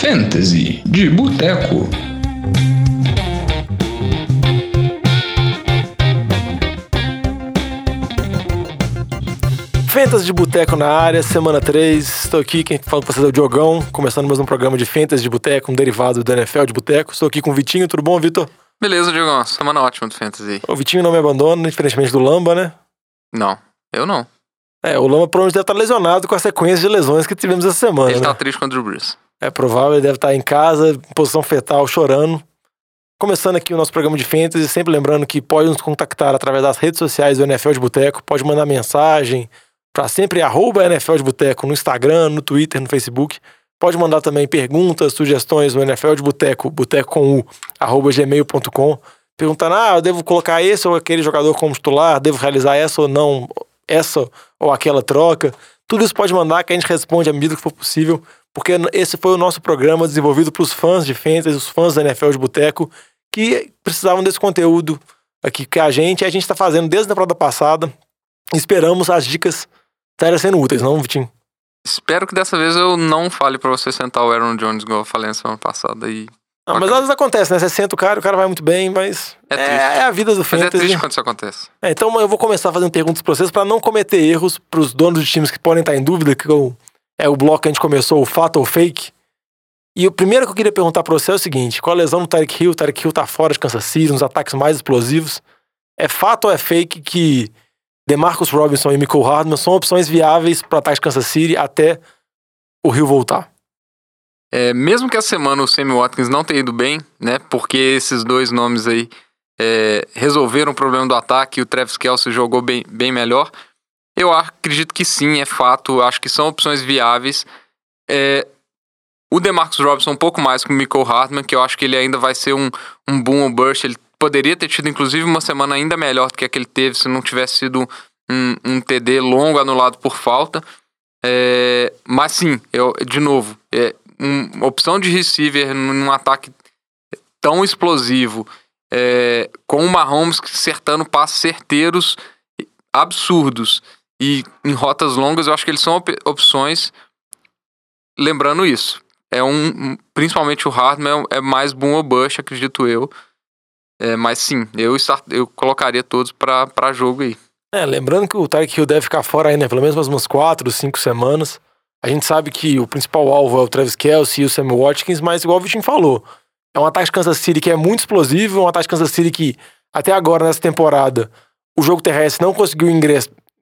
Fantasy de Boteco. Fantasy de Boteco na área, semana 3. Estou aqui, quem fala com vocês é o Diogão, começando mais um programa de Fantasy de Boteco, um derivado do NFL de Boteco. Estou aqui com o Vitinho, tudo bom, Vitor? Beleza, Diogão. Semana ótima do Fantasy. O Vitinho não me abandona, diferentemente do Lamba, né? Não, eu não. É, o Lamba provavelmente deve estar lesionado com a sequência de lesões que tivemos essa semana. Ele né? tá triste com o Drew Brees. É provável, ele deve estar em casa, em posição fetal, chorando. Começando aqui o nosso programa de Fantasy, sempre lembrando que pode nos contactar através das redes sociais do NFL de Boteco, pode mandar mensagem para sempre arroba NFL de Boteco no Instagram, no Twitter, no Facebook. Pode mandar também perguntas, sugestões no NFL de Boteco, boteco com u, arroba gmail.com, perguntando, ah, eu devo colocar esse ou aquele jogador como titular, devo realizar essa ou não, essa ou aquela troca. Tudo isso pode mandar que a gente responde à medida que for possível, porque esse foi o nosso programa desenvolvido para os fãs de fantasy, os fãs da NFL de Boteco, que precisavam desse conteúdo aqui que a gente, a gente está fazendo desde a temporada passada. Esperamos as dicas estarem sendo úteis, não, Vitinho? Espero que dessa vez eu não fale pra você sentar o Aaron Jones igual eu falei na semana passada e... Não, mas às vezes acontece, né? Você senta o cara, o cara vai muito bem, mas É é, é a vida do Mas é fantasy. triste quando isso acontece. É, então eu vou começar fazendo perguntas para vocês para não cometer erros para os donos de times que podem estar em dúvida, que é o bloco que a gente começou, o fato ou fake. E o primeiro que eu queria perguntar para você é o seguinte: com a lesão do Tarek Hill, o Tarek Hill tá fora de Kansas City, nos ataques mais explosivos. É fato ou é fake que DeMarcus Robinson e Michael Hardman são opções viáveis para ataque de Kansas City até o Hill voltar? É, mesmo que essa semana o Sammy Watkins não tenha ido bem, né? Porque esses dois nomes aí é, resolveram o problema do ataque e o Travis Kelce jogou bem, bem melhor. Eu acredito que sim, é fato. Acho que são opções viáveis. É, o DeMarcus Robinson um pouco mais que o Michael Hartman, que eu acho que ele ainda vai ser um, um boom ou burst. Ele poderia ter tido, inclusive, uma semana ainda melhor do que a que ele teve se não tivesse sido um, um TD longo anulado por falta. É, mas sim, eu, de novo, é, um- uma opção de receiver num ataque tão explosivo, é, com o Mahomes acertando passes certeiros absurdos e em rotas longas, eu acho que eles são op- opções. Lembrando isso, é um, principalmente o Hardman é, é mais boom ou bust, acredito eu. É, mas sim, eu, start- eu colocaria todos pra jogo aí. É, lembrando que o Tarek Hill deve ficar fora ainda, pelo menos umas quatro, cinco semanas. A gente sabe que o principal alvo é o Travis Kelce e o Sammy Watkins, mas igual o Vitinho falou, é um ataque de Kansas City que é muito explosivo, um ataque de Kansas City que, até agora, nessa temporada, o jogo terrestre não conseguiu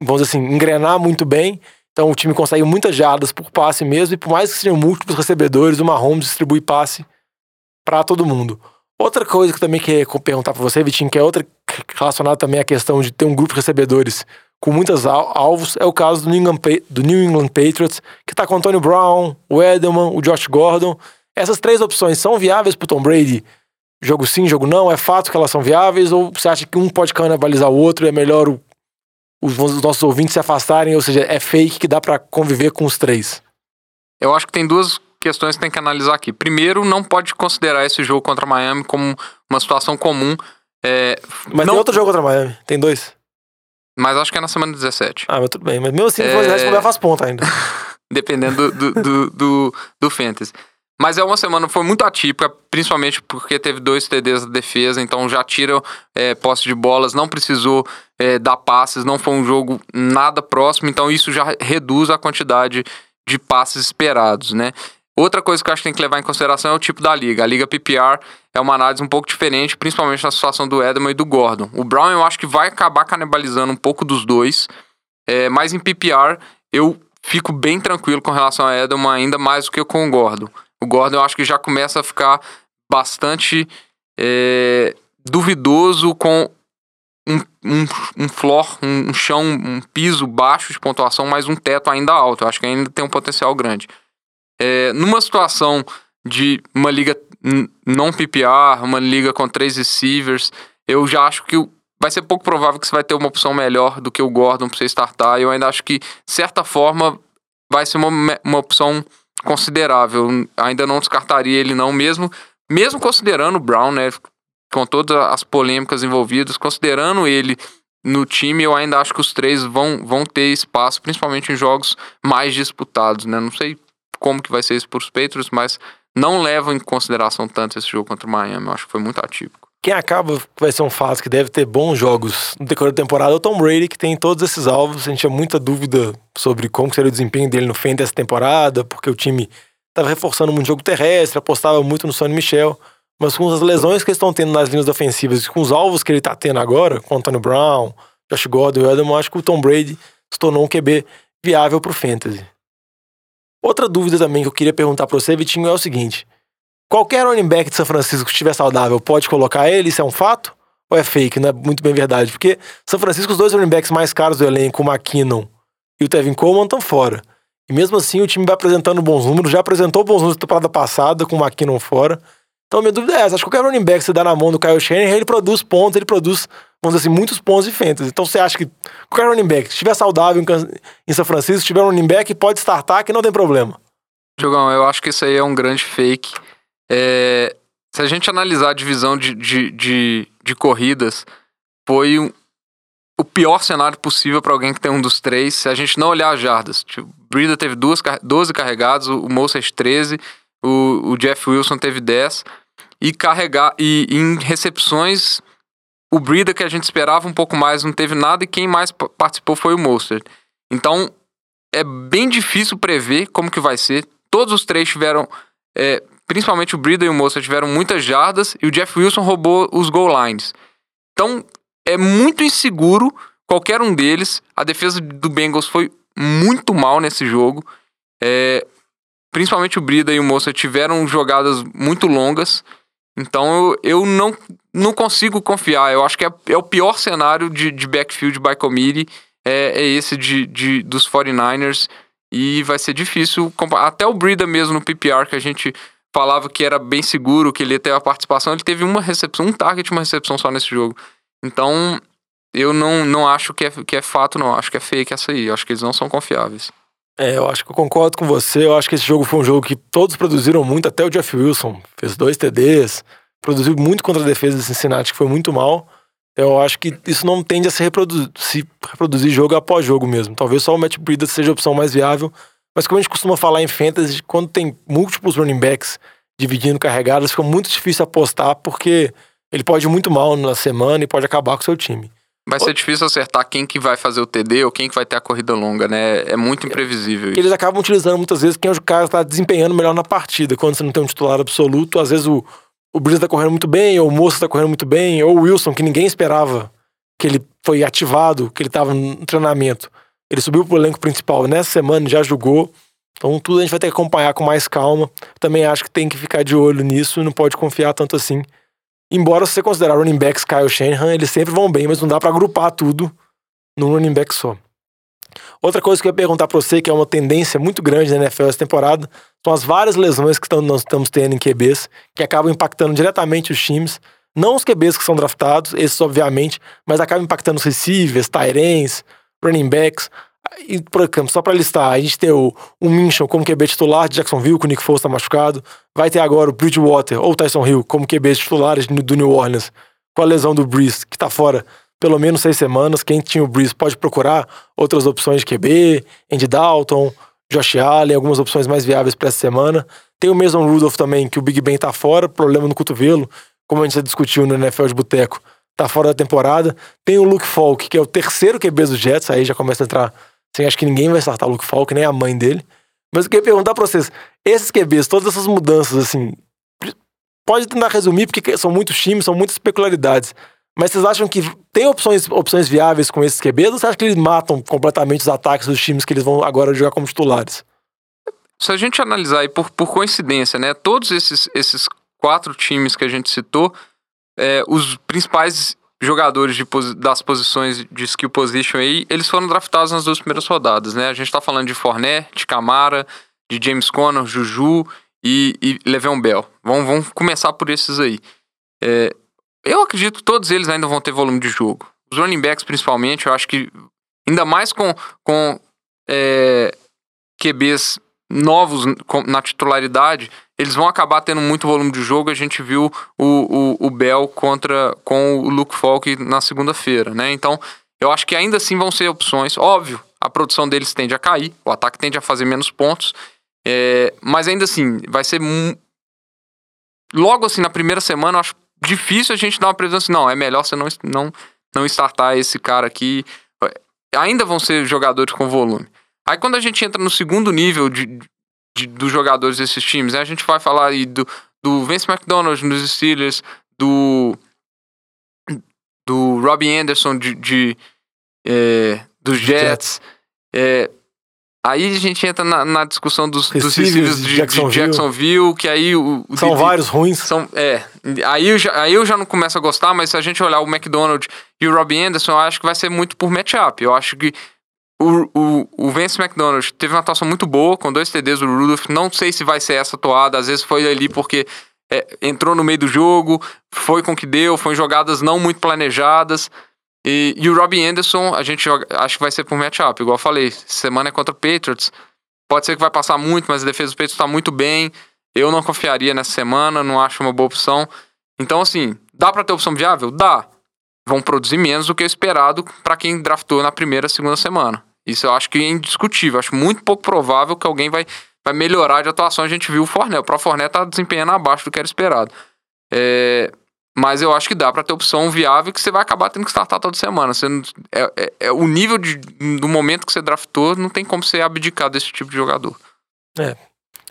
vamos assim, engrenar muito bem. Então o time consegue muitas jardas por passe mesmo, e por mais que sejam múltiplos recebedores, o Mahomes distribui passe para todo mundo. Outra coisa que eu também queria perguntar para você, Vitinho, que é outra relacionada também à questão de ter um grupo de recebedores com muitos al- alvos, é o caso do New England, do New England Patriots, que tá com o Antonio Brown, o Edelman, o Josh Gordon. Essas três opções são viáveis pro Tom Brady? Jogo sim, jogo não? É fato que elas são viáveis? Ou você acha que um pode canibalizar o outro é melhor o- os, os nossos ouvintes se afastarem? Ou seja, é fake que dá para conviver com os três? Eu acho que tem duas questões que tem que analisar aqui. Primeiro, não pode considerar esse jogo contra Miami como uma situação comum. é, Mas não, tem outro jogo contra Miami. Tem dois. Mas acho que é na semana 17. Ah, mas tudo bem. Mas mesmo assim, É. é... se faz ponta ainda. Dependendo do, do, do, do, do Fantasy. Mas é uma semana foi muito atípica, principalmente porque teve dois TDs da defesa, então já tira é, posse de bolas, não precisou é, dar passes, não foi um jogo nada próximo, então isso já reduz a quantidade de passes esperados, né? Outra coisa que eu acho que tem que levar em consideração é o tipo da liga. A liga PPR é uma análise um pouco diferente, principalmente na situação do Edelman e do Gordon. O Brown eu acho que vai acabar canibalizando um pouco dos dois, é, mas em PPR eu fico bem tranquilo com relação a Edelman, ainda mais do que com o Gordon. O Gordon eu acho que já começa a ficar bastante é, duvidoso com um, um, um floor, um, um chão, um piso baixo de pontuação, mas um teto ainda alto. Eu acho que ainda tem um potencial grande. É, numa situação de uma liga não PPR, uma liga com três receivers, eu já acho que vai ser pouco provável que você vai ter uma opção melhor do que o Gordon para você startar. Eu ainda acho que, de certa forma, vai ser uma, uma opção considerável. Ainda não descartaria ele não, mesmo, mesmo considerando o Brown, né? Com todas as polêmicas envolvidas, considerando ele no time, eu ainda acho que os três vão, vão ter espaço, principalmente em jogos mais disputados, né? Não sei como que vai ser isso para os Patriots, mas não levam em consideração tanto esse jogo contra o Miami. Eu acho que foi muito atípico. Quem acaba vai ser um fato que deve ter bons jogos no decorrer da temporada é o Tom Brady, que tem todos esses alvos. A gente tinha muita dúvida sobre como seria o desempenho dele no fim dessa temporada, porque o time estava reforçando muito o jogo terrestre, apostava muito no Sonny Michel. Mas com as lesões que eles estão tendo nas linhas ofensivas e com os alvos que ele está tendo agora, com o Antonio Brown, Josh Gordon e Edelman, acho que o Tom Brady se tornou um QB viável para o Fantasy. Outra dúvida também que eu queria perguntar para você, Vitinho, é o seguinte. Qualquer running back de São Francisco que estiver saudável pode colocar ele? Isso é um fato? Ou é fake? Não é muito bem verdade? Porque São Francisco, os dois running backs mais caros do elenco, o McKinnon e o Tevin Coleman, estão fora. E mesmo assim o time vai apresentando bons números, já apresentou bons números na temporada passada com o McKinnon fora. Então, minha dúvida é essa. Acho que qualquer running back que você dá na mão do Kyle Shanahan, ele produz pontos, ele produz, vamos dizer assim, muitos pontos de fantasy. Então, você acha que qualquer running back, se estiver saudável em São Francisco, se tiver um running back, pode startar, que não tem problema. Jogão, eu acho que isso aí é um grande fake. É, se a gente analisar a divisão de, de, de, de corridas, foi um, o pior cenário possível para alguém que tem um dos três, se a gente não olhar as jardas. Tipo, Brida teve duas, 12 carregados, o Moses 13 o, o Jeff Wilson teve 10. E carregar e em recepções, o Brida que a gente esperava um pouco mais não teve nada e quem mais participou foi o Mostert. Então é bem difícil prever como que vai ser. Todos os três tiveram, é, principalmente o Brida e o Mostert tiveram muitas jardas e o Jeff Wilson roubou os goal lines. Então é muito inseguro qualquer um deles. A defesa do Bengals foi muito mal nesse jogo. É, principalmente o Brida e o Moça tiveram jogadas muito longas. Então eu, eu não, não consigo confiar. Eu acho que é, é o pior cenário de, de backfield by committee. É, é esse de, de, dos 49ers. E vai ser difícil. Até o Brida mesmo no PPR, que a gente falava que era bem seguro, que ele ia ter a participação, ele teve uma recepção, um target, uma recepção só nesse jogo. Então, eu não, não acho que é, que é fato, não. Acho que é fake essa aí. Acho que eles não são confiáveis. É, eu acho que eu concordo com você. Eu acho que esse jogo foi um jogo que todos produziram muito, até o Jeff Wilson fez dois TDs, produziu muito contra a defesa de Cincinnati, que foi muito mal. Eu acho que isso não tende a se reproduzir, se reproduzir jogo após jogo mesmo. Talvez só o Matt Breida seja a opção mais viável. Mas como a gente costuma falar em fantasy, quando tem múltiplos running backs dividindo carregadas, fica muito difícil apostar, porque ele pode ir muito mal na semana e pode acabar com o seu time. Vai ser difícil acertar quem que vai fazer o TD ou quem que vai ter a corrida longa, né? É muito imprevisível isso. Eles acabam utilizando muitas vezes quem é o cara está desempenhando melhor na partida. Quando você não tem um titular absoluto, às vezes o, o Brisa tá correndo muito bem, ou o Moça tá correndo muito bem, ou o Wilson, que ninguém esperava que ele foi ativado, que ele tava no treinamento. Ele subiu pro elenco principal nessa semana, já jogou. Então tudo a gente vai ter que acompanhar com mais calma. Também acho que tem que ficar de olho nisso, não pode confiar tanto assim Embora se você considerar running backs Kyle Shanahan, eles sempre vão bem, mas não dá para agrupar tudo num running back só. Outra coisa que eu ia perguntar para você, que é uma tendência muito grande na NFL essa temporada, são as várias lesões que nós estamos tendo em QBs, que acabam impactando diretamente os times. Não os QBs que são draftados, esses obviamente, mas acabam impactando os receivers, tight running backs. E, por exemplo, só para listar, a gente tem o, o Minchon como QB titular de Jacksonville, que o Nick Foles está machucado. Vai ter agora o Bridgewater ou o Tyson Hill como QB titulares do New Orleans, com a lesão do Breeze, que está fora pelo menos seis semanas. Quem tinha o Breeze pode procurar outras opções de QB, Andy Dalton, Josh Allen, algumas opções mais viáveis para essa semana. Tem o Mason Rudolph também, que o Big Ben está fora, problema no cotovelo, como a gente já discutiu no NFL de Boteco, está fora da temporada. Tem o Luke Falk, que é o terceiro QB dos Jets, aí já começa a entrar Assim, acho que ninguém vai startar o Luke Falk, nem a mãe dele. Mas eu queria perguntar pra vocês: esses QBs, todas essas mudanças, assim, pode tentar resumir, porque são muitos times, são muitas peculiaridades. Mas vocês acham que tem opções, opções viáveis com esses QBs ou você acha que eles matam completamente os ataques dos times que eles vão agora jogar como titulares? Se a gente analisar aí por, por coincidência, né? Todos esses, esses quatro times que a gente citou, é, os principais jogadores de, das posições de skill position aí, eles foram draftados nas duas primeiras rodadas, né? A gente tá falando de Fournette, de Camara, de James Conner, Juju e, e Le'Veon Bell. Vamos, vamos começar por esses aí. É, eu acredito que todos eles ainda vão ter volume de jogo. Os running backs, principalmente, eu acho que ainda mais com, com é, QBs novos na titularidade, eles vão acabar tendo muito volume de jogo. A gente viu o, o, o Contra com o Luke Falk na segunda-feira, né? Então, eu acho que ainda assim vão ser opções. Óbvio, a produção deles tende a cair, o ataque tende a fazer menos pontos, é, mas ainda assim vai ser logo assim, na primeira semana, eu acho difícil a gente dar uma previsão assim, não, é melhor você não, não, não startar esse cara aqui. Ainda vão ser jogadores com volume. Aí quando a gente entra no segundo nível de, de dos jogadores desses times, né, a gente vai falar aí do, do Vince McDonald nos Steelers, do do Robbie Anderson de, de é, dos Jets. É, aí a gente entra na, na discussão dos, receivers de, de, Jacksonville. de, Jacksonville. que aí o, o são vários ruins. São, é, aí eu, já, aí eu já não começo a gostar, mas se a gente olhar o McDonald e o Robbie Anderson, eu acho que vai ser muito por matchup. Eu acho que o, o, o Vance McDonald teve uma atuação muito boa com dois TDs do Rudolph. Não sei se vai ser essa toada, às vezes foi ali porque é, entrou no meio do jogo, foi com que deu, foi em jogadas não muito planejadas. E, e o Robbie Anderson, a gente joga, acho que vai ser por matchup, igual eu falei. Semana é contra o Patriots. Pode ser que vai passar muito, mas a defesa do Patriots está muito bem. Eu não confiaria nessa semana, não acho uma boa opção. Então, assim, dá para ter opção viável? Dá. Vão produzir menos do que o esperado para quem draftou na primeira, segunda semana. Isso eu acho que é indiscutível. Acho muito pouco provável que alguém vai vai melhorar de atuação. A gente viu o Forné. O Pro Forné tá desempenhando abaixo do que era esperado. É, mas eu acho que dá para ter opção viável que você vai acabar tendo que startar toda semana. Você é, é, é, o nível de, do momento que você draftou, não tem como você abdicar desse tipo de jogador. É.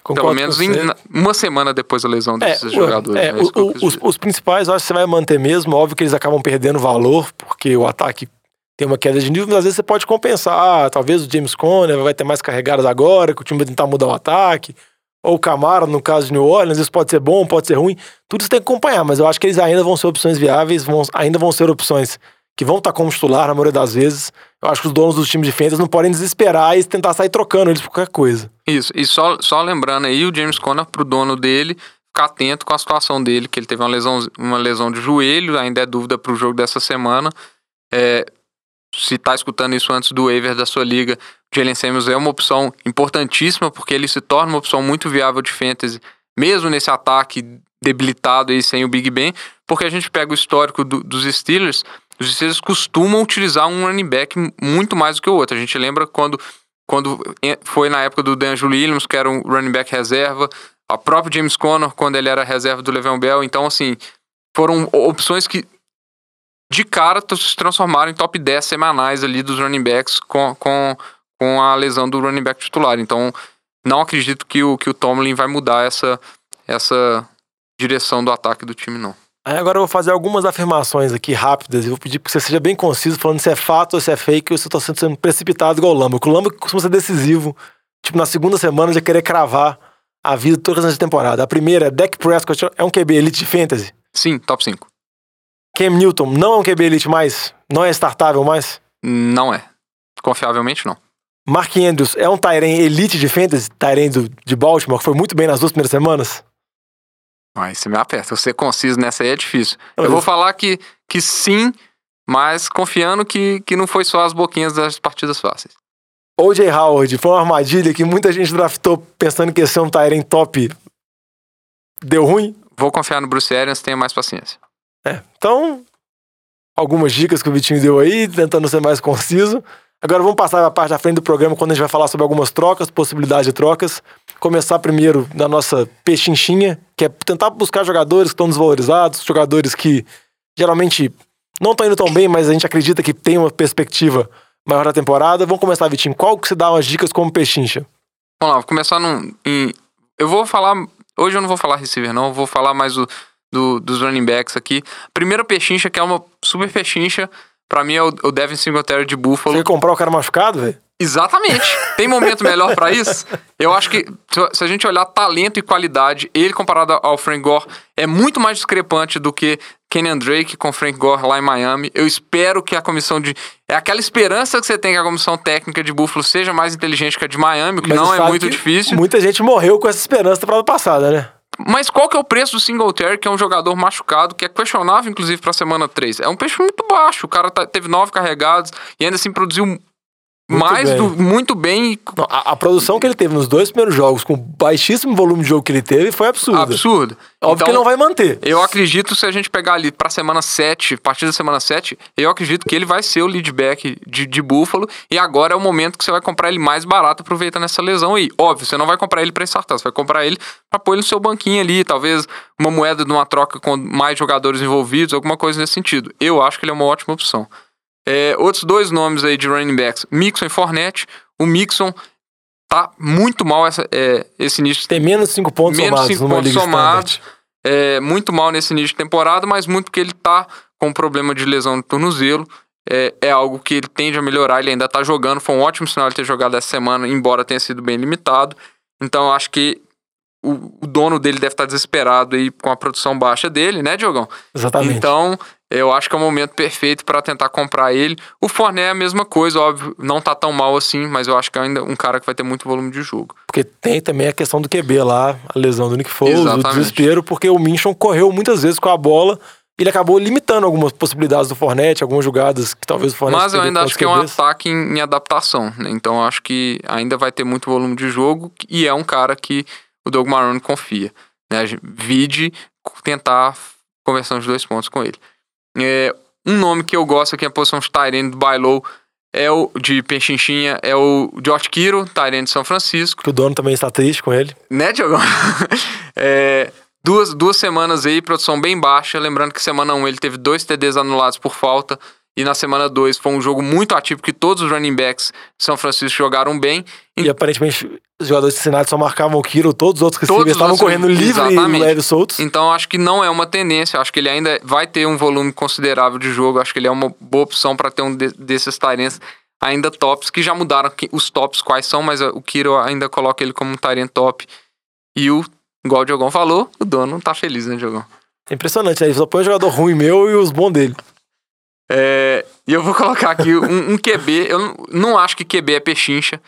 Pelo menos em, uma semana depois da lesão desses é, jogadores. É, né? o, os, os, principais, eu acho que você vai manter mesmo. Óbvio que eles acabam perdendo valor, porque o ataque tem uma queda de nível, mas às vezes você pode compensar. Ah, talvez o James Conner vai ter mais carregadas agora, que o time vai tentar mudar o ataque. Ou o Camara, no caso de New Orleans, isso pode ser bom, pode ser ruim. Tudo isso tem que acompanhar, mas eu acho que eles ainda vão ser opções viáveis, vão, ainda vão ser opções que vão estar como titular na maioria das vezes. Eu acho que os donos dos times de fantasy não podem desesperar e tentar sair trocando eles por qualquer coisa. Isso, e só, só lembrando aí, o James Conner, pro dono dele, ficar atento com a situação dele, que ele teve uma lesão, uma lesão de joelho, ainda é dúvida pro jogo dessa semana. É, se está escutando isso antes do waiver da sua liga, Jalen Samuels é uma opção importantíssima porque ele se torna uma opção muito viável de fantasy, mesmo nesse ataque debilitado aí sem o Big Ben, porque a gente pega o histórico do, dos Steelers, os Steelers costumam utilizar um running back muito mais do que o outro. A gente lembra quando, quando foi na época do DeAngelo Williams, que era um running back reserva, a própria James Conner, quando ele era reserva do Le'Veon Bell. Então, assim, foram opções que de cara se transformaram em top 10 semanais ali dos running backs com, com, com a lesão do running back titular. Então, não acredito que o, que o Tomlin vai mudar essa, essa direção do ataque do time, não. Aí agora eu vou fazer algumas afirmações aqui rápidas e vou pedir que você seja bem conciso, falando se é fato ou se é fake ou se eu tô sendo precipitado igual o Lamba. Porque o Lamba costuma ser decisivo, tipo, na segunda semana já querer cravar a vida toda essa temporada. A primeira, Dak Prescott é um QB elite de fantasy? Sim, top 5. Cam Newton não é um QB elite mais? Não é startável mais? Não é. Confiavelmente não. Mark Andrews é um Tyren elite de fantasy, Tyren de Baltimore, que foi muito bem nas duas primeiras semanas? Aí você me aperta. Você conciso nessa aí é difícil. Eu vou falar que, que sim, mas confiando que, que não foi só as boquinhas das partidas fáceis. O.J. Howard foi uma armadilha que muita gente draftou pensando que ia ser um Tyren top. Deu ruim? Vou confiar no Bruce Arians, tenha mais paciência. É, então, algumas dicas que o Vitinho deu aí, tentando ser mais conciso. Agora vamos passar a parte da frente do programa, quando a gente vai falar sobre algumas trocas, possibilidade de trocas. Começar primeiro na nossa pechinchinha, que é tentar buscar jogadores que estão desvalorizados, jogadores que geralmente não estão indo tão bem, mas a gente acredita que tem uma perspectiva maior da temporada. Vamos começar, Vitinho. Qual que você dá umas dicas como pechincha? Vamos lá, vou começar num, em... Eu vou falar... Hoje eu não vou falar receiver, não. Eu vou falar mais o do, dos running backs aqui. Primeira pechincha, que é uma super pechincha, pra mim é o, o Devin Singletary de Buffalo. Você ia comprar o cara machucado, velho? Exatamente. Tem momento melhor para isso? Eu acho que se a gente olhar talento e qualidade, ele comparado ao Frank Gore é muito mais discrepante do que Kenyan Drake com Frank Gore lá em Miami. Eu espero que a comissão de. É aquela esperança que você tem que a comissão técnica de Buffalo seja mais inteligente que a de Miami, o que Mas não é muito difícil. Muita gente morreu com essa esperança da temporada passada, né? Mas qual que é o preço do Singletary, que é um jogador machucado, que é questionável, inclusive, para a semana 3? É um peixe muito baixo. O cara tá, teve nove carregados e ainda assim produziu Muito mais bem. do, muito bem a, a produção que ele teve nos dois primeiros jogos, com o baixíssimo volume de jogo que ele teve, foi absurda. absurdo. Óbvio Então, que ele não vai manter. Eu acredito, se a gente pegar ali pra semana 7, a partir da semana 7, eu acredito que ele vai ser o lead back de, de Buffalo. E agora é o momento que você vai comprar ele mais barato, aproveitando essa lesão aí. Óbvio, você não vai comprar ele pra startar, você vai comprar ele pra pôr ele no seu banquinho ali, talvez uma moeda de uma troca com mais jogadores envolvidos, alguma coisa nesse sentido. Eu acho que ele é uma ótima opção. É, outros dois nomes aí de running backs, Mixon e Fournette. O Mixon tá muito mal essa, é, esse início Tem menos de 5 pontos Menos somados cinco pontos somados. é, muito mal nesse início de temporada, mas muito porque ele tá com problema de lesão no tornozelo. É, é algo que ele tende a melhorar, ele ainda tá jogando. Foi um ótimo sinal ele ter jogado essa semana, embora tenha sido bem limitado. Então acho que o, o dono dele deve estar desesperado aí com a produção baixa dele, né, Diogão? Exatamente. Então, eu acho que é o momento perfeito para tentar comprar ele. O Forné é a mesma coisa, óbvio, não tá tão mal assim, mas eu acho que é ainda um cara que vai ter muito volume de jogo. Porque tem também a questão do QB lá, a lesão do Nick Foles, o Exatamente. desespero, porque o Minchon correu muitas vezes com a bola. Ele acabou limitando algumas possibilidades do Fornette, algumas jogadas que talvez o Fornette Mas eu ainda acho que é um ataque em, em adaptação, né? Então eu acho que ainda vai ter muito volume de jogo e é um cara que o Doug Marrone confia. Né? Vide tentar conversão de dois pontos com ele. É, um nome que eu gosto aqui, a posição de Tyrene do Bailou, é o de Pechinchinha, é o George Kiro, Tyrene de São Francisco. Que o dono também está triste com ele. Né, Diogão? É, duas, duas semanas aí, produção bem baixa. Lembrando que semana 1 ele teve dois TDs anulados por falta. E na semana 2 foi um jogo muito ativo, que todos os running backs de São Francisco jogaram bem. E aparentemente os jogadores de Cincinnati só marcavam o Kiro, todos os outros Todos receivers os estavam correndo livre exatamente. e leves soltos. Então acho que não é uma tendência. Acho que ele ainda vai ter um volume considerável de jogo. Acho que ele é uma boa opção para ter um de- desses Tyrants ainda tops, que já mudaram que- os tops quais são, mas o Kiro ainda coloca ele como um Tyrant top. E o, igual o Diogão falou, o dono tá feliz, né, Diogão? É impressionante, né? Ele só põe o jogador ruim meu e os bons dele. É, e eu vou colocar aqui um, um QB. Eu não, não acho que QB é pechincha.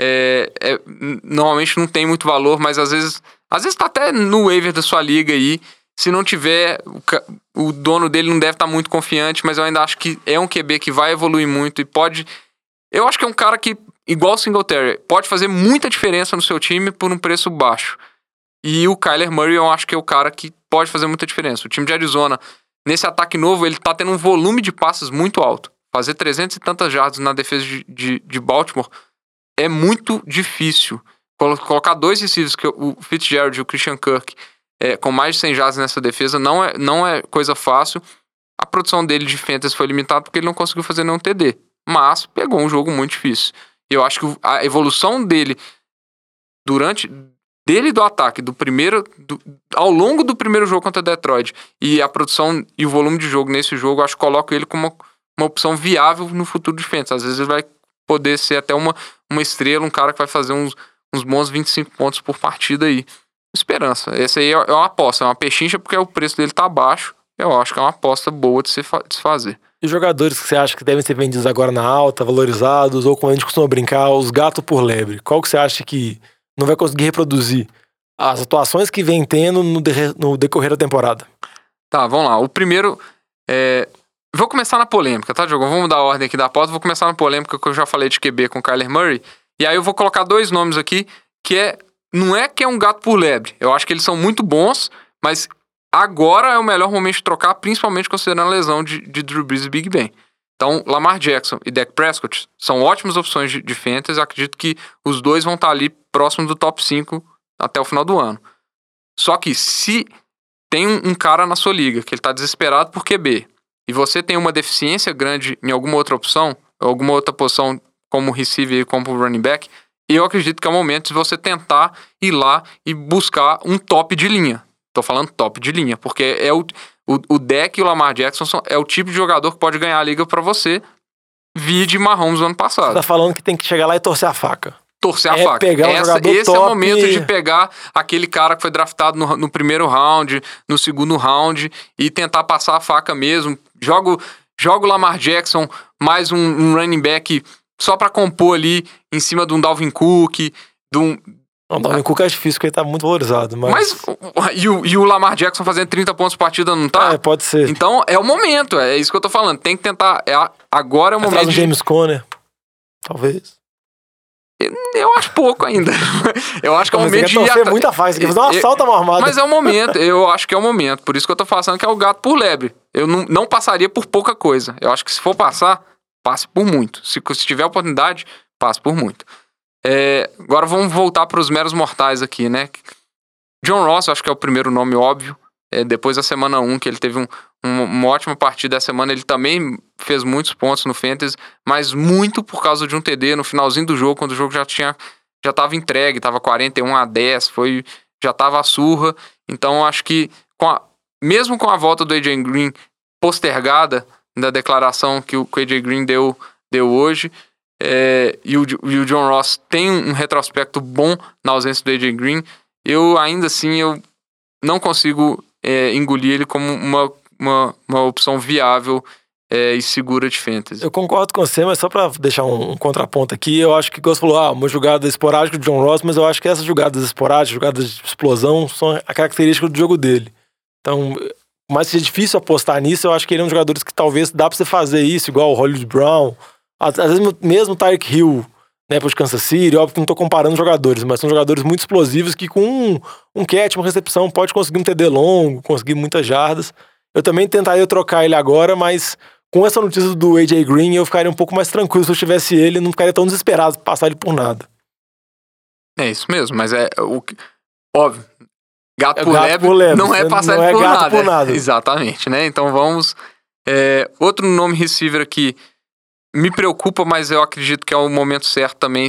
É, é, normalmente não tem muito valor, mas às vezes. Às vezes tá até no waiver da sua liga aí. Se não tiver, o, o dono dele não deve estar muito confiante, mas eu ainda acho que é um QB que vai evoluir muito e pode. Eu acho que é um cara que, igual o Singletary, pode fazer muita diferença no seu time por um preço baixo. E o Kyler Murray, eu acho que é o cara que pode fazer muita diferença. O time de Arizona, nesse ataque novo, ele tá tendo um volume de passes muito alto. Fazer 300 e tantas jardas na defesa de, de, de Baltimore é muito difícil. Colo- Colocar dois receivers, que o Fitzgerald e o Christian Kirk, é, com mais de 100 jardas nessa defesa, não é, não é coisa fácil. A produção dele de fantasy foi limitada porque ele não conseguiu fazer nenhum TD. Mas pegou um jogo muito difícil. Eu acho que a evolução dele durante dele do ataque, do primeiro. do- ao longo do primeiro jogo contra Detroit, e a produção e o volume de jogo nesse jogo, acho que coloca ele como uma, uma opção viável no futuro de Fênix. Às vezes ele vai poder ser até uma, uma estrela, um cara que vai fazer uns, uns bons 25 pontos por partida aí. Esperança. Esse aí é é uma aposta, é uma pechincha porque o preço dele tá baixo. Eu acho que é uma aposta boa de se, de se fazer. E jogadores que você acha que devem ser vendidos agora na alta, valorizados, ou como a gente costuma brincar, os gatos por lebre. Qual que você acha que não vai conseguir reproduzir as atuações que vem tendo no, derre- no decorrer da temporada? Tá, vamos lá. O primeiro. É... Vou começar na polêmica, tá, Diogo? Vamos mudar a ordem aqui da pauta. Vou começar na polêmica que eu já falei de QB com o Kyler Murray. E aí eu vou colocar dois nomes aqui que é. Não é que é um gato por lebre. Eu acho que eles são muito bons, mas agora é o melhor momento de trocar, principalmente considerando a lesão de, de Drew Brees e Big Ben. Então, Lamar Jackson e Dak Prescott são ótimas opções de, de fantasy. Acredito que os dois vão estar ali próximo do top 5 até o final do ano. Só que se tem um, um cara na sua liga que ele tá desesperado por QB e você tem uma deficiência grande em alguma outra opção, alguma outra posição como receiver e como running back, eu acredito que é o momento de você tentar ir lá e buscar um top de linha. Tô falando top de linha, porque é o, o, o deck e o Lamar Jackson são, é o tipo de jogador que pode ganhar a liga pra você. Vide Mahomes no ano Você passado tá falando que tem que chegar lá e torcer a faca. torcer a É faca. pegar um Essa- esse é o top. momento de pegar aquele cara que foi draftado no, no primeiro round, no segundo round, e tentar passar a faca mesmo. Joga, o- joga o Lamar Jackson, mais um, um running back só pra compor ali em cima de um Dalvin Cook, de um, Não, o Dalvin Cook é difícil porque ele tá muito valorizado. Mas, mas e, o, e o Lamar Jackson fazendo 30 pontos por partida não tá? É, pode ser. Então é o momento, é isso que eu tô falando. Tem que tentar. É agora é o Atrás momento do de James Conner. Talvez. Eu acho pouco ainda. Eu acho que é o momento de muita faz, você fazer uma mão armada. Mas é o momento, eu acho que é o momento. Por isso que eu tô passando que é o gato por lebre. Eu não, não passaria por pouca coisa. Eu acho que se for passar, passe por muito. Se, se tiver oportunidade, passe por muito. É, agora vamos voltar para os meros mortais aqui, né? John Ross, acho que é o primeiro nome óbvio. É, depois da semana 1, que ele teve um, um- uma ótima partida essa semana, ele também fez muitos pontos no Fantasy, mas muito por causa de um TD no finalzinho do jogo, quando o jogo já tinha já estava entregue, estava 41 a 10, foi já estava a surra. Então acho que com a- mesmo com a volta do AJ Green postergada da declaração que o, que o AJ Green deu, deu hoje, é, e, o, e o John Ross tem um retrospecto bom na ausência do AJ Green, eu ainda assim eu não consigo é, engolir ele como uma, uma, uma opção viável é, e segura de fantasy. Eu concordo com você, mas só pra deixar um, um contraponto aqui, eu acho que você falou, ah, uma jogada esporádica do John Ross, mas eu acho que essas jogadas esporádicas, jogadas de explosão, são a característica do jogo dele. Então, mais que seja difícil apostar nisso, eu acho que ele é um dos jogadores que talvez dá pra você fazer isso, igual o Hollywood Brown, às às vezes mesmo o Tyreek Hill, né, pro de Kansas City, óbvio que não tô comparando jogadores, mas são jogadores muito explosivos que com um, um catch, uma recepção, pode conseguir um TD longo, conseguir muitas jardas. Eu também tentaria trocar ele agora, mas com essa notícia do AJ Green, eu ficaria um pouco mais tranquilo se eu tivesse ele, não ficaria tão desesperado por passar ele por nada. É isso mesmo, mas é o que- óbvio. Gato, É por, gato lebre por lebre, não é você passar não ele é por, nada. por nada. Exatamente, né? Então vamos. é, outro nome receiver aqui me preocupa, mas eu acredito que é o momento certo também.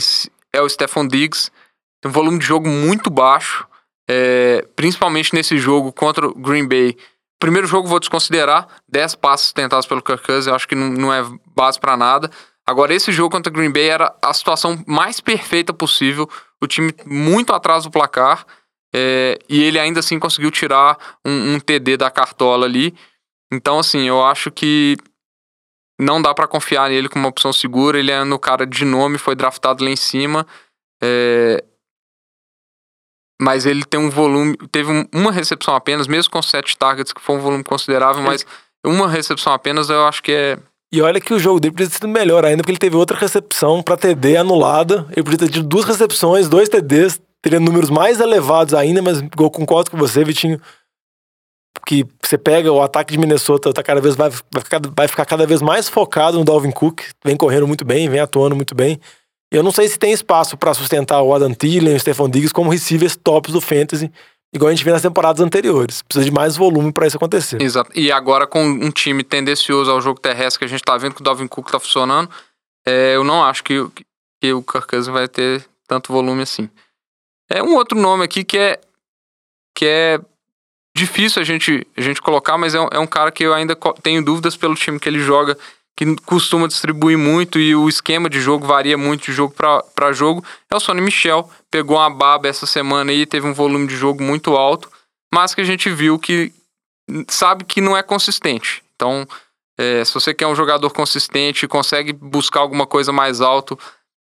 É o Stephon Diggs. Tem um volume de jogo muito baixo, é, principalmente nesse jogo contra o Green Bay. Primeiro jogo vou desconsiderar, 10 passos tentados pelo Kirk Cousins, eu acho que não, não é base pra nada. Agora, esse jogo contra o Green Bay era a situação mais perfeita possível. O time muito atrás do placar. é, e ele ainda assim conseguiu tirar um, um TD da cartola ali. Então, assim, eu acho que não dá pra confiar nele como uma opção segura. Ele é no cara de nome, foi draftado lá em cima. é, mas ele tem um volume. Teve um- uma recepção apenas, mesmo com sete targets, que foi um volume considerável, mas uma recepção apenas eu acho que é E olha que o jogo dele podia ter sido melhor ainda, porque ele teve outra recepção pra TD anulada. Ele podia ter tido duas recepções, dois TDs, teria números mais elevados ainda, mas eu concordo com você, Vitinho. Que você pega o ataque de Minnesota, tá cada vez, vai, vai, ficar, vai ficar cada vez mais focado no Dalvin Cook, vem correndo muito bem, vem atuando muito bem. Eu não sei se tem espaço pra sustentar o Adam Thielen o Stephon Diggs como receivers tops do Fantasy, igual a gente viu nas temporadas anteriores. Precisa de mais volume pra isso acontecer. Exato. E agora com um time tendencioso ao jogo terrestre que a gente tá vendo que o Dalvin Cook tá funcionando, é, eu não acho que, que o Kirk vai ter tanto volume assim. É um outro nome aqui que é que é difícil a gente, a gente colocar, mas é um, é um cara que eu ainda tenho dúvidas pelo time que ele joga, que costuma distribuir muito e o esquema de jogo varia muito de jogo para jogo. É o Sonny Michel, pegou uma baba essa semana aí, teve um volume de jogo muito alto, mas que a gente viu que sabe que não é consistente. Então, é, se você quer um jogador consistente e consegue buscar alguma coisa mais alto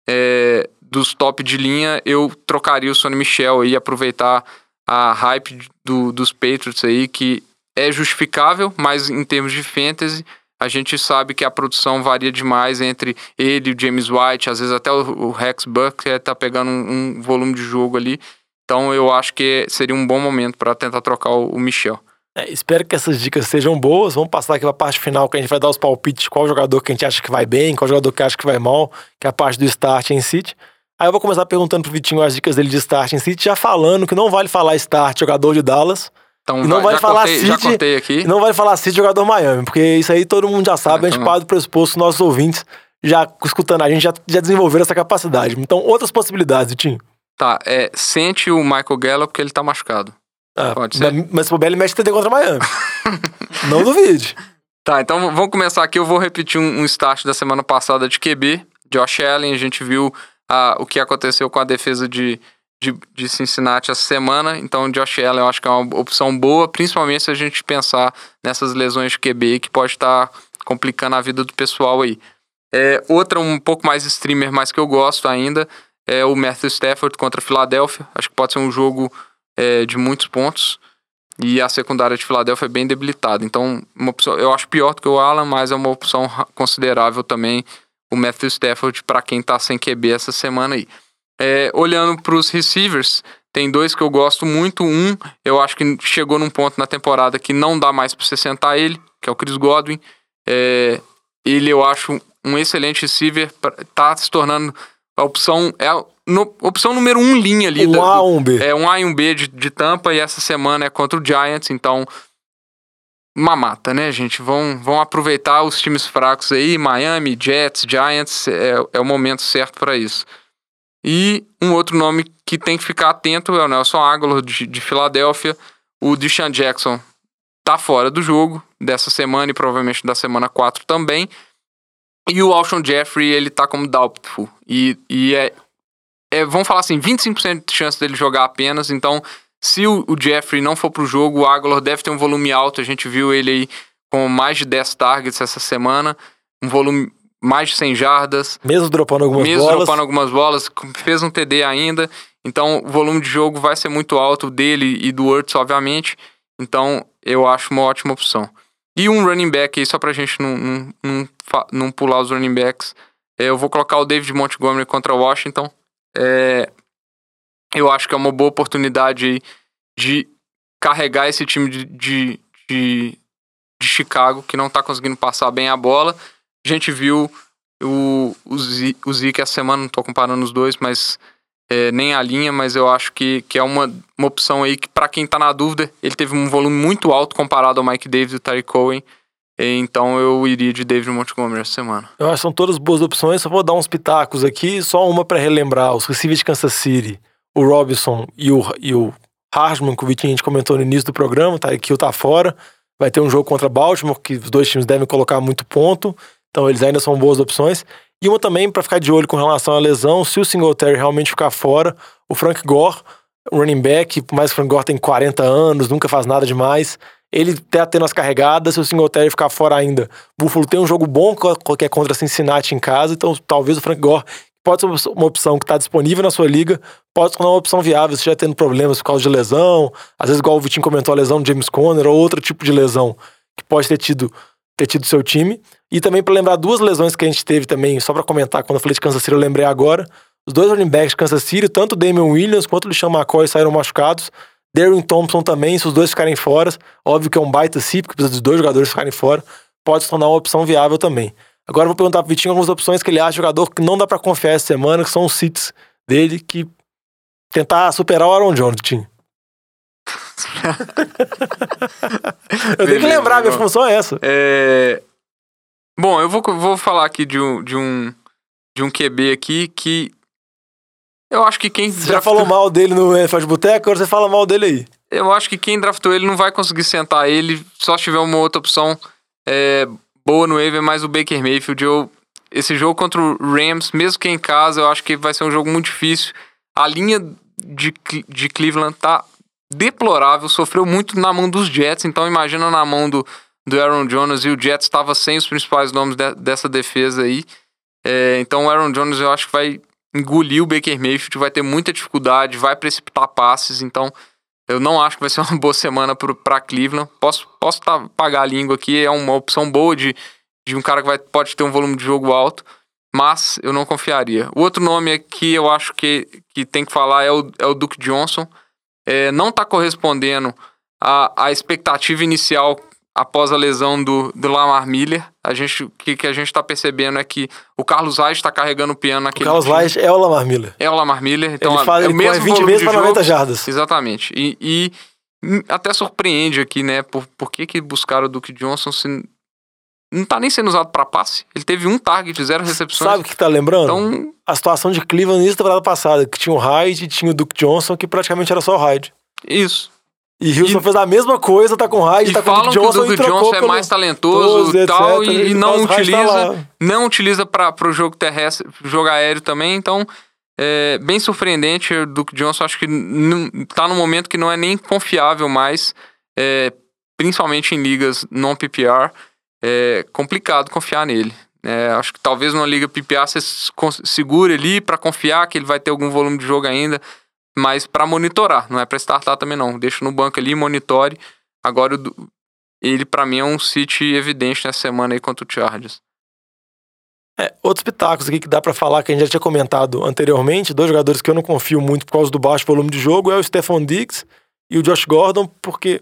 é, dos top de linha, eu trocaria o Sonny Michel e aproveitar a hype do, dos Patriots aí, que é justificável, mas em termos de fantasy, a gente sabe que a produção varia demais entre ele e o James White, às vezes até o, o Rex Buck tá pegando um, um volume de jogo ali. Então eu acho que seria um bom momento para tentar trocar o, o Michel. É, espero que essas dicas sejam boas. Vamos passar aqui pra parte final, que a gente vai dar os palpites, qual jogador que a gente acha que vai bem, qual jogador que acha que vai mal, que é a parte do start em City. Aí eu vou começar perguntando pro Vitinho as dicas dele de start em City, já falando que não vale falar start jogador de Dallas, Então não vai- já, falar contei, já City, aqui. não vale falar City jogador Miami, porque isso aí todo mundo já sabe, Ah, a gente então- parte do pressuposto, nossos ouvintes já escutando a gente já, já desenvolveram essa capacidade. Então, outras possibilidades, Vitinho. Tá, é, sente o Michael Gallup porque ele tá machucado. Ah, Pode ser. Mas, puder, ele mexe TD contra Miami. não duvide. Tá, então vamos começar aqui. Eu vou repetir um, um start da semana passada de QB. Josh Allen, a gente viu ah, o que aconteceu com a defesa de, de, de Cincinnati essa semana. Então, Josh Allen eu acho que é uma opção boa, principalmente se a gente pensar nessas lesões de QB que pode estar complicando a vida do pessoal aí. É, outra um pouco mais streamer, mas que eu gosto ainda, é o Matthew Stafford contra a Filadélfia. Acho que pode ser um jogo é, de muitos pontos. E a secundária de Filadélfia é bem debilitada. Então, uma opção, eu acho pior do que o Alan, mas é uma opção considerável também. O Matthew Stafford para quem tá sem QB essa semana aí. É, olhando para os receivers, tem dois que eu gosto muito. Um, eu acho que chegou num ponto na temporada que não dá mais para você sentar ele, que é o Chris Godwin. É, ele eu acho um excelente receiver, tá se tornando a opção é a no, opção número um linha ali. Um da, A, um B. É um A e um B de, de tampa e essa semana é contra o Giants, então uma mata, né, gente? Vão, vão aproveitar os times fracos aí, Miami, Jets, Giants, é, é o momento certo para isso. E um outro nome que tem que ficar atento é o Nelson Aguilar, de, de Filadélfia. O Deshaun Jackson tá fora do jogo dessa semana e provavelmente da semana 4 também. E o Alshon Jeffrey, ele tá como doubtful. E, e é, é, vamos falar assim, 25% de chance dele jogar apenas. Então, se o, o Jeffrey não for pro jogo, o Aguilar deve ter um volume alto. A gente viu ele aí com mais de 10 targets essa semana. Um volume mais de 100 jardas. Mesmo dropando algumas mesmo bolas. Mesmo dropando algumas bolas. Fez um TD ainda. Então, o volume de jogo vai ser muito alto dele e do Hurts, obviamente. Então, eu acho uma ótima opção. E um running back aí, só pra gente não, não, não, não pular os running backs. É, eu vou colocar o David Montgomery contra o Washington. É, eu acho que é uma boa oportunidade de carregar esse time de, de, de, de Chicago, que não tá conseguindo passar bem a bola. A gente viu o, o, o Zeke essa semana, não tô comparando os dois, mas é, nem a linha, mas eu acho que, que é uma, uma opção aí que, para quem tá na dúvida, ele teve um volume muito alto comparado ao Mike Davis e o Terry Cohen. Então eu iria de David Montgomery essa semana. Eu acho que são todas boas opções, só vou dar uns pitacos aqui, só uma para relembrar. Os receivers de Kansas City, o Robinson e o, e o Hartman, que o Vitinho a gente comentou no início do programa, tá? Aqui o tá fora. Vai ter um jogo contra Baltimore, que os dois times devem colocar muito ponto. Então eles ainda são boas opções. E uma também para ficar de olho com relação à lesão, se o Singletary realmente ficar fora, o Frank Gore, running back, por mais que o Frank Gore tem 40 anos, nunca faz nada demais, ele tá tendo as carregadas, se o Singletary ficar fora ainda. Buffalo tem um jogo bom que é contra Cincinnati em casa, então talvez o Frank Gore pode ser uma opção que está disponível na sua liga, pode ser uma opção viável se já tendo problemas por causa de lesão, às vezes igual o Vitinho comentou, a lesão de James Conner ou outro tipo de lesão que pode ter tido ter tido seu time. E também para lembrar duas lesões que a gente teve também, só para comentar, quando eu falei de Kansas City, eu lembrei agora. Os dois running backs de Kansas City, tanto o Damian Williams quanto o LeSean McCoy saíram machucados. Darren Thompson também, se os dois ficarem fora, óbvio que é um baita si, porque precisa dos dois jogadores ficarem fora, pode se tornar uma opção viável também. Agora eu vou perguntar pro Vitinho algumas opções que ele acha jogador que não dá para confiar essa semana, que são os sits dele, que tentar superar o Aaron Jones, Vitinho. eu tenho que lembrar, minha função é essa. É... Bom, eu vou, vou falar aqui de um, de um de um QB aqui que eu acho que quem Você draftou... já falou mal dele no NFL de Boteco, agora você fala mal dele aí. Eu acho que quem draftou ele não vai conseguir sentar ele, só se tiver uma outra opção é, boa no waiver, mas o Baker Mayfield, eu, esse jogo contra o Rams, mesmo que em casa, eu acho que vai ser um jogo muito difícil. A linha de, de Cleveland tá deplorável, sofreu muito na mão dos Jets, então imagina na mão do, do Aaron Jones e o Jets estava sem os principais nomes de, dessa defesa aí. É, então o Aaron Jones eu acho que vai engolir o Baker Mayfield, vai ter muita dificuldade, vai precipitar passes, então eu não acho que vai ser uma boa semana para Cleveland. Posso, posso tá, pagar a língua aqui, é uma opção boa de, de um cara que vai, pode ter um volume de jogo alto, mas eu não confiaria. O outro nome que eu acho que, que tem que falar é o, é o Duke Johnson. É, não está correspondendo à, à expectativa inicial após a lesão do, do Lamar Miller, a gente, o que, que a gente está percebendo é que o Carlos Reis está carregando o piano naquele O Carlos Reis é o Lamar Miller. É o Lamar Miller. Então ele faz, é o mesmo 20 vezes para 90 jardas. Exatamente. E, e, até surpreende aqui, né? Por, por que, que buscaram o Duke Johnson se não tá nem sendo usado para passe. Ele teve um target, zero recepções. Sabe o que tá lembrando? Então, a situação de Cleveland na temporada passada, que tinha o Hyde e tinha o Duke Johnson, que praticamente era só o Hyde. Isso. E Houston e, fez a mesma coisa, tá com Hyde, tá com o Duke Johnson. Que o Duke Johnson é mais talentoso e tal, etc, e, e não tá utiliza, tá não utiliza para o jogo terrestre, jogo aéreo também, então é bem surpreendente. O Duke Johnson acho que não, tá num momento que não é nem confiável mais, é, principalmente em ligas non PPR. É complicado confiar nele. É, acho que talvez numa liga PPR você segure ali para confiar que ele vai ter algum volume de jogo ainda mas para monitorar, não é para startar também não. Deixa no banco ali, monitore. Agora ele para mim é um City evidente nessa semana aí contra o Chargers. É, outros pitacos aqui que dá para falar que a gente já tinha comentado anteriormente, dois jogadores que eu não confio muito por causa do baixo volume de jogo é o Stephon Diggs e o Josh Gordon, porque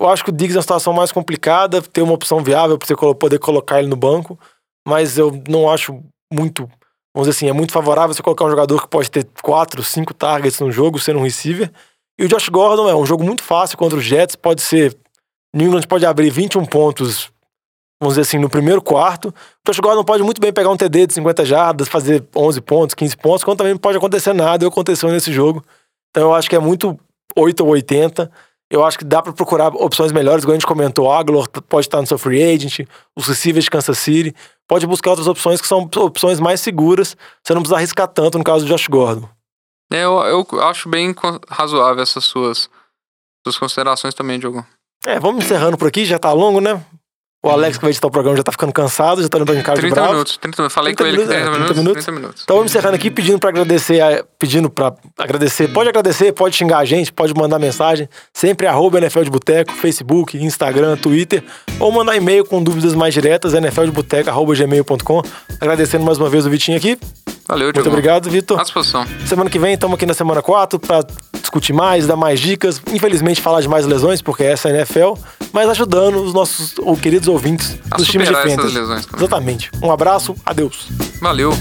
eu acho que o Diggs é uma situação mais complicada, ter uma opção viável para você poder colocar ele no banco, mas eu não acho muito, vamos dizer assim, é muito favorável você colocar um jogador que pode ter quatro, cinco targets no jogo, sendo um receiver. E o Josh Gordon é um jogo muito fácil contra os Jets, pode ser. New England pode abrir 21 pontos vamos dizer assim, no primeiro quarto. O Josh Gordon pode muito bem pegar um TD de 50 jardas, fazer 11 pontos, 15 pontos, quando também não pode acontecer nada, e aconteceu nesse jogo. Então eu acho que é muito 8 ou 80. Eu acho que dá para procurar opções melhores, como a gente comentou, o Aglor pode estar no seu free agent, os receivers de Kansas City, pode buscar outras opções que são opções mais seguras, você não precisa arriscar tanto no caso do Josh Gordon. É, eu, eu acho bem razoável essas suas, suas considerações também, Diogo. É, vamos encerrando por aqui, já tá longo, né? O Alex que vai editar o programa já tá ficando cansado, já tá indo em casa 30 bravo. minutos, 30 minutos. Falei 30 com minutos, ele que 30, é, 30 minutos, 30 minutos. Então vamos encerrando aqui pedindo para agradecer, pedindo para agradecer. Pode agradecer, pode xingar a gente, pode mandar mensagem. Sempre arroba NFL de Boteco, Facebook, Instagram, Twitter. Ou mandar e-mail com dúvidas mais diretas, nfldeboteco.gmail.com. Agradecendo mais uma vez o Vitinho aqui. Valeu, Muito obrigado, Vitor. À disposição. Semana que vem estamos aqui na semana 4 para discutir mais, dar mais dicas. Infelizmente, falar de mais lesões, porque essa é a NFL, mas ajudando os nossos queridos ouvintes a dos times de fantasy. Exatamente. Um abraço, adeus. Valeu.